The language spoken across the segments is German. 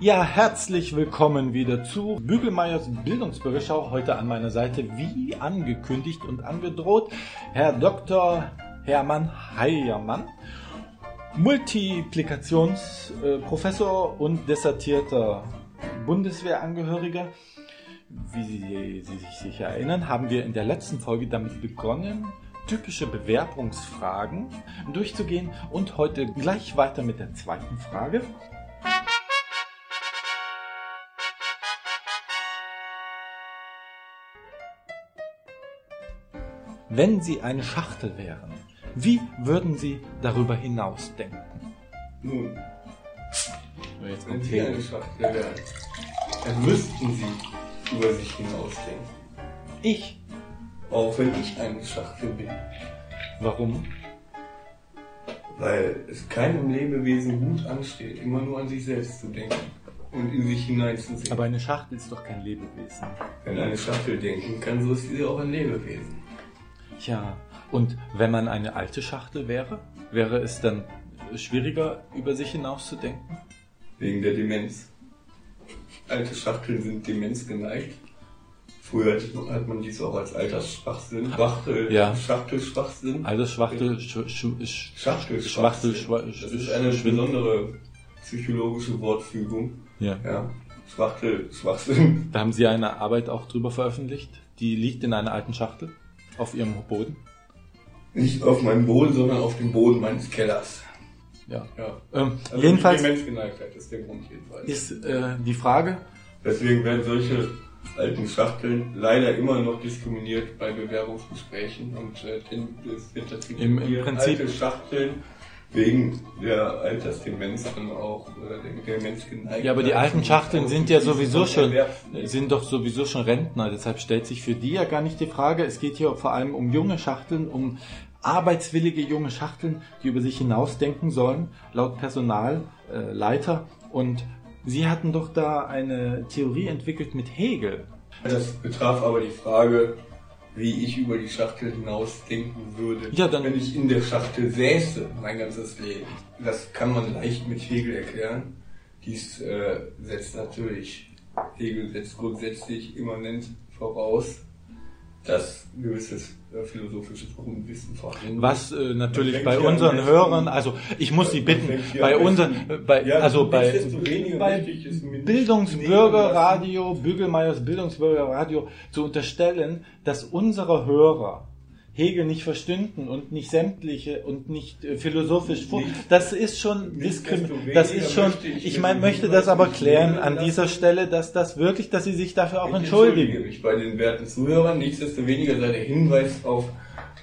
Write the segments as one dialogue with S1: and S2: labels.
S1: Ja, herzlich willkommen wieder zu Bügelmeiers Bildungsbürgerschau. Heute an meiner Seite, wie angekündigt und angedroht, Herr Dr. Hermann Heiermann, Multiplikationsprofessor und desertierter Bundeswehrangehöriger. Wie Sie sich sicher erinnern, haben wir in der letzten Folge damit begonnen, typische Bewerbungsfragen durchzugehen und heute gleich weiter mit der zweiten Frage. Wenn Sie eine Schachtel wären, wie würden Sie darüber hinausdenken?
S2: Nun,
S1: Jetzt
S2: wenn Sie eine. Schachtel wären, dann müssten Sie über sich hinausdenken.
S1: Ich.
S2: Auch wenn ich eine Schachtel bin.
S1: Warum?
S2: Weil es keinem Lebewesen gut ansteht, immer nur an sich selbst zu denken und in sich hineinzusehen.
S1: Aber eine Schachtel ist doch kein Lebewesen.
S2: wenn eine Schachtel denken kann, so ist sie auch ein Lebewesen.
S1: Tja, und wenn man eine alte Schachtel wäre, wäre es dann schwieriger, über sich hinauszudenken?
S2: Wegen der Demenz. Alte Schachteln sind Demenz geneigt. Früher hat man dies auch als Altersschwachsinn, Schachtel,
S1: Ja.
S2: Schachtelschwachsinn.
S1: Also Schwachtel, sch, sch, sch,
S2: Schachtel,
S1: Schwachtel, schwa,
S2: Das ist eine besondere psychologische Wortfügung.
S1: Ja.
S2: Ja. Schwachtel, Schwachsinn.
S1: Da haben Sie eine Arbeit auch drüber veröffentlicht. Die liegt in einer alten Schachtel auf Ihrem Boden.
S2: Nicht auf meinem Boden, sondern auf dem Boden meines Kellers.
S1: Ja.
S2: Ja.
S1: Ähm,
S2: Also
S1: jedenfalls
S2: die Demenzgeneigtheit ist der Grund jedenfalls.
S1: ist äh, die Frage,
S2: Deswegen werden solche alten Schachteln leider immer noch diskriminiert bei Bewerbungsgesprächen und äh,
S1: Im- Prinzip-
S2: alte Schachteln wegen der Altersdemenz dann auch oder der Demenzgeneigtheit.
S1: Ja, aber die alten Schachteln sind ja sowieso schon, sind doch sowieso schon Rentner. Deshalb stellt sich für die ja gar nicht die Frage. Es geht hier vor allem um junge Schachteln, um arbeitswillige junge Schachteln, die über sich hinausdenken sollen, laut Personalleiter. Äh, und Sie hatten doch da eine Theorie entwickelt mit Hegel.
S2: Das betraf aber die Frage, wie ich über die Schachtel hinaus denken würde,
S1: Ja, dann-
S2: wenn ich in der Schachtel säße, mein ganzes Leben. Das kann man leicht mit Hegel erklären. Dies äh, setzt natürlich, Hegel setzt grundsätzlich immanent voraus, dass gewisses äh, philosophisches Grundwissen vorhanden
S1: Was äh, natürlich bei unseren Hörern, also ich muss Sie bitten, bei unseren, äh, bei,
S2: Ja,
S1: also bei, bei Bildungsbürgerradio, Bügelmeiers Bildungsbürgerradio zu unterstellen, dass unsere Hörer Hegel nicht verstünden und nicht sämtliche und nicht äh, philosophisch vor. Das ist schon diskrim
S2: nichtsdestoweniger
S1: das ist schon,
S2: ich
S1: ich
S2: mir
S1: mein,
S2: den
S1: möchte das aber klären an dieser Stelle, dass das wirklich, dass Sie sich dafür auch
S2: Ich
S1: entschuldigen.
S2: entschuldige mich bei den werten Zuhörern. Nichtsdestoweniger sei der Hinweis auf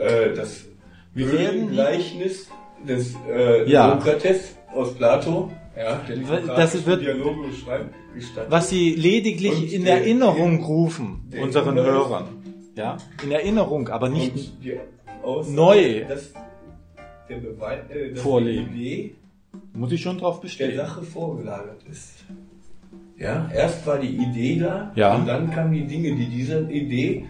S2: äh, das
S1: Wir werden-
S2: Gleichnis des äh,
S1: Ja.
S2: Sokrates aus Plato. Ja,
S1: Das wird- was sie lediglich
S2: Und
S1: in
S2: der-
S1: Erinnerung rufen, unseren Hörern. Ja, in Erinnerung, aber nicht Neu.
S2: Dass der Beweis, äh, dass
S1: Vorlegen.
S2: die Idee
S1: Muss ich schon drauf
S2: der
S1: bestehen.
S2: Sache vorgelagert ist. Ja, erst war die Idee da
S1: Ja.
S2: und dann kamen die Dinge, die dieser Idee,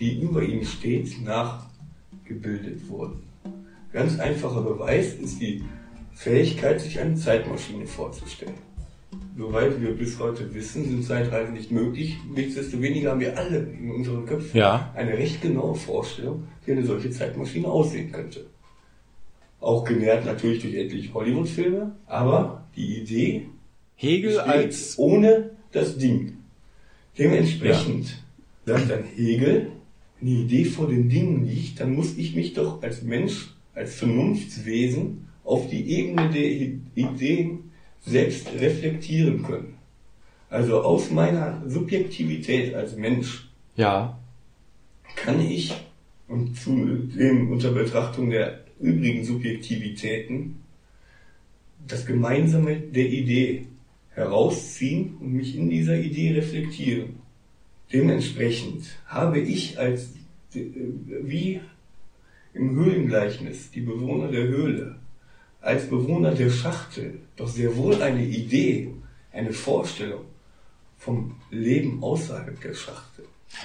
S2: die über ihnen steht, nachgebildet wurden. Ganz einfacher Beweis ist die Fähigkeit, sich eine Zeitmaschine vorzustellen. Soweit wir bis heute wissen, sind Zeitreisen nicht möglich. Nichtsdestoweniger haben wir alle in unseren Köpfen
S1: Ja.
S2: eine recht genaue Vorstellung, wie eine solche Zeitmaschine aussehen könnte. Auch genährt natürlich durch etliche Hollywood-Filme, aber die Idee
S1: Hegel als
S2: ohne das Ding. Dementsprechend sagt dann Hegel, wenn die Idee vor den Dingen liegt, dann muss ich mich doch als Mensch, als Vernunftswesen auf die Ebene der Ideen selbst reflektieren können. Also aus meiner Subjektivität als Mensch
S1: ja,
S2: kann ich und zudem unter Betrachtung der übrigen Subjektivitäten das Gemeinsame der Idee herausziehen und mich in dieser Idee reflektieren. Dementsprechend habe ich als äh, wie im Höhlengleichnis die Bewohner der Höhle als Bewohner der Schachtel doch sehr wohl eine Idee, eine Vorstellung vom Leben außerhalb der Schachtel.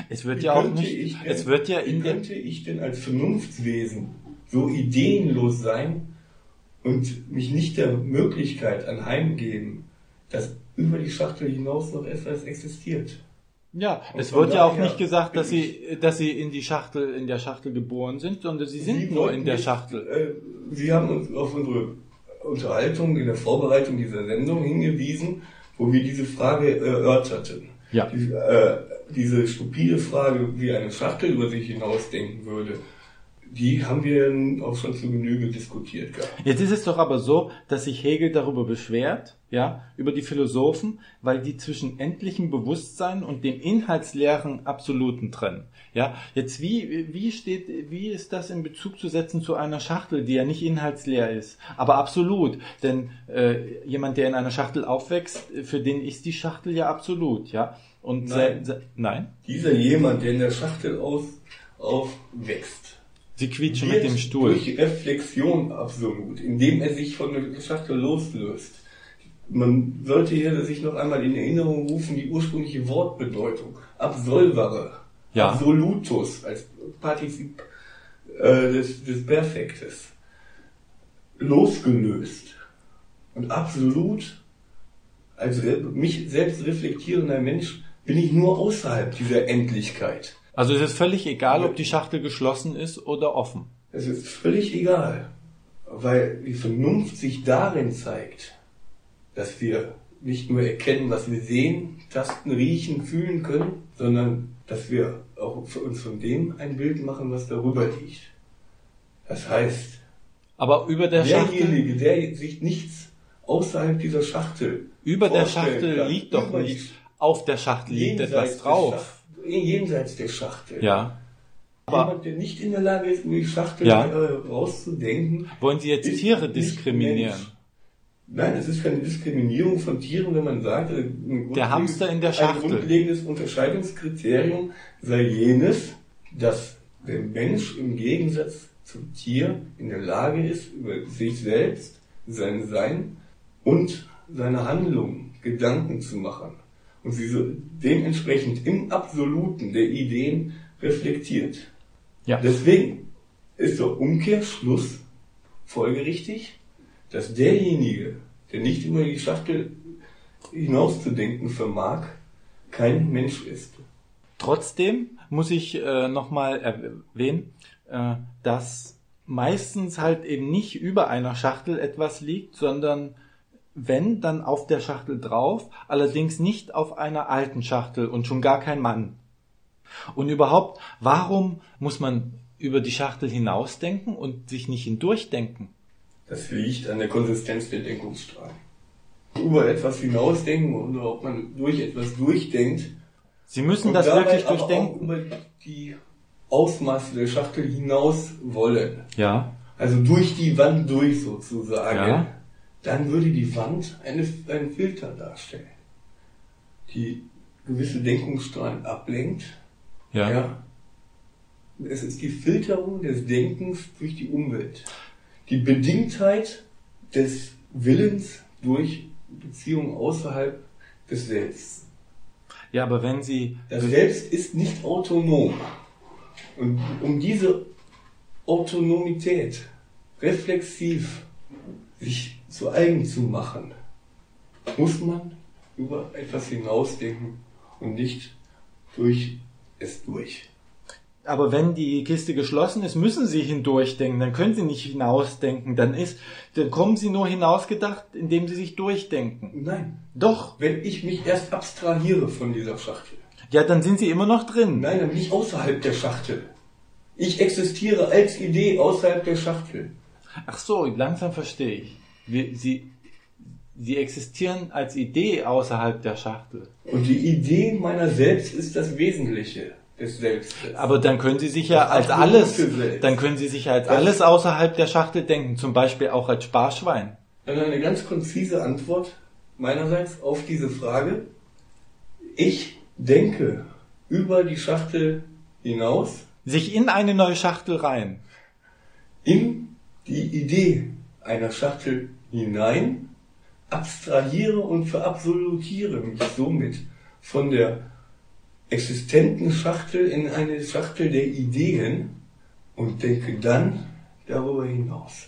S1: es wird
S2: Wie
S1: ja auch
S2: könnte
S1: nicht,
S2: ich denn-
S1: es wird ja
S2: wie
S1: in der,
S2: könnte ich denn als Vernunftswesen so ideenlos sein und mich nicht der Möglichkeit anheimgeben, dass über die Schachtel hinaus noch etwas existiert.
S1: Ja,
S2: Und
S1: es wird ja auch nicht gesagt, dass sie, dass sie in die Schachtel, in der Schachtel geboren sind, sondern sie sind
S2: Sie
S1: nur in der
S2: jetzt,
S1: Schachtel.
S2: Äh, Sie haben uns auf unsere Unterhaltung in der Vorbereitung dieser Sendung hingewiesen, wo wir diese Frage erörterten.
S1: Ja.
S2: Die, äh, diese stupide Frage, wie eine Schachtel über sich hinausdenken würde, die haben wir auch schon zu Genüge diskutiert gehabt.
S1: Jetzt ist es doch aber so, dass sich Hegel darüber beschwert, ja, über die Philosophen, weil die zwischen endlichem Bewusstsein und dem inhaltsleeren Absoluten trennen. Ja, jetzt wie, wie steht, wie ist das in Bezug zu setzen zu einer Schachtel, die ja nicht inhaltsleer ist, aber absolut? Denn äh, jemand, der in einer Schachtel aufwächst, für den ist die Schachtel ja absolut, ja. Und
S2: Nein.
S1: se- se- nein,
S2: Dieser jemand, der in der Schachtel aus, aufwächst,
S1: sie quietschen mit dem Stuhl.
S2: durch Reflexion absolut, indem er sich von der Schachtel loslöst. Man sollte hier sich noch einmal in Erinnerung rufen, die ursprüngliche Wortbedeutung. Absolvere.
S1: Ja.
S2: Absolutus als Partizip äh, des, des Perfektes. Losgelöst. Und absolut, als mich selbst reflektierender Mensch, bin ich nur außerhalb dieser Endlichkeit.
S1: Also es ist völlig egal, ob die Schachtel geschlossen ist oder offen.
S2: Es ist völlig egal, weil die Vernunft sich darin zeigt, dass wir nicht nur erkennen, was wir sehen, tasten, riechen, fühlen können, sondern dass wir auch für uns von dem ein Bild machen, was darüber liegt. Das heißt,
S1: Aber über der Schachtel,
S2: derjenige, der sich nichts außerhalb dieser Schachtel
S1: über der Schachtel
S2: kann,
S1: liegt doch nichts. Auf der Schachtel liegt etwas drauf.
S2: Jenseits der Schachtel.
S1: Ja. Aber
S2: Jemand, der nicht in der Lage ist, über die Schachtel
S1: Ja.
S2: äh, rauszudenken,
S1: wollen Sie jetzt Tiere diskriminieren?
S2: Nein, es ist keine Diskriminierung von Tieren, wenn man sagt, äh, ein
S1: Der Hamster in der
S2: Ein
S1: Schachtel.
S2: grundlegendes Unterscheidungskriterium sei jenes, dass der Mensch im Gegensatz zum Tier in der Lage ist, über sich selbst, sein Sein und seine Handlungen Gedanken zu machen und sie so dementsprechend im Absoluten der Ideen reflektiert.
S1: Ja.
S2: Deswegen ist der Umkehrschluss folgerichtig, dass derjenige, der nicht über die Schachtel hinauszudenken vermag, kein Mensch ist.
S1: Trotzdem muss ich äh, nochmal erwähnen, äh, dass meistens halt eben nicht über einer Schachtel etwas liegt, sondern wenn, dann auf der Schachtel drauf, allerdings nicht auf einer alten Schachtel und schon gar kein Mann. Und überhaupt, warum muss man über die Schachtel hinausdenken und sich nicht hindurchdenken?
S2: Das liegt an der Konsistenz der Denkungsstrahlen. Über etwas hinausdenken oder ob man durch etwas durchdenkt,
S1: Sie müssen
S2: und
S1: das wirklich durchdenken.
S2: über die Ausmaße der Schachtel hinaus wollen.
S1: Ja,
S2: Also durch die Wand durch sozusagen.
S1: Ja.
S2: Dann würde die Wand eine, einen Filter darstellen, die gewisse Denkungsstrahlen ablenkt.
S1: ja,
S2: Ja. Es ist die Filterung des Denkens durch die Umwelt. Die Bedingtheit des Willens durch Beziehungen außerhalb des Selbst.
S1: ja, aber wenn Sie
S2: Das Selbst ist nicht autonom. Und um diese Autonomität reflexiv sich zu eigen zu machen, muss man über etwas hinausdenken und nicht durch es durch.
S1: Aber wenn die Kiste geschlossen ist, müssen Sie hindurchdenken. Dann können Sie nicht hinausdenken. Dann ist, dann kommen Sie nur hinausgedacht, indem Sie sich durchdenken.
S2: Nein,
S1: Doch.
S2: wenn ich mich erst abstrahiere von dieser Schachtel.
S1: Ja, dann sind Sie immer noch drin.
S2: Nein, dann bin ich außerhalb der Schachtel. Ich existiere als Idee außerhalb der Schachtel.
S1: Ach so, langsam verstehe ich. Wir, Sie, Sie existieren als Idee außerhalb der Schachtel.
S2: Und die Idee meiner selbst ist das Wesentliche des Selbstes.
S1: Aber dann können Sie sich ja
S2: Das
S1: als alles, dann können Sie sich ja als
S2: Das-
S1: alles außerhalb der Schachtel denken. Zum Beispiel auch als Sparschwein.
S2: Dann eine ganz konzise Antwort meinerseits auf diese Frage. Ich denke über die Schachtel hinaus
S1: Sich in eine neue Schachtel rein.
S2: in die Idee einer Schachtel hinein, abstrahiere und verabsolutiere mich somit von der existenten Schachtel in eine Schachtel der Ideen und denke dann darüber hinaus.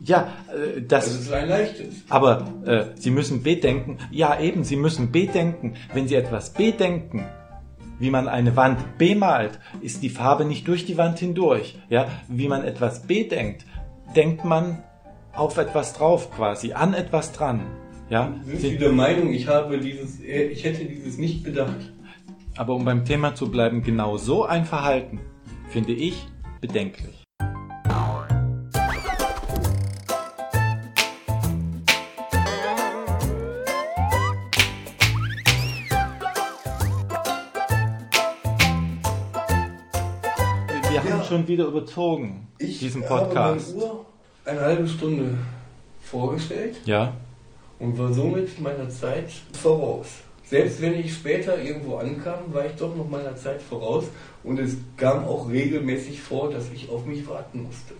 S1: Ja, äh, das,
S2: Das ist ein leichtes.
S1: aber äh, Sie müssen bedenken, ja eben, Sie müssen bedenken, wenn Sie etwas bedenken, wie man eine Wand bemalt, ist die Farbe nicht durch die Wand hindurch. Ja, wie man etwas bedenkt, denkt man auf etwas drauf quasi, an etwas dran. Ja,
S2: Sind Sie der Meinung, ich habe dieses, äh, ich hätte dieses nicht bedacht?
S1: aber um beim Thema zu bleiben, genau so ein Verhalten finde ich bedenklich. Wir haben schon wieder überzogen,
S2: Ich
S1: diesen
S2: habe
S1: Podcast.
S2: meine Uhr eine halbe Stunde vorgestellt
S1: Ja,
S2: und war somit meiner Zeit voraus. Selbst wenn ich später irgendwo ankam, war ich doch noch meiner Zeit voraus und es kam auch regelmäßig vor, dass ich auf mich warten musste.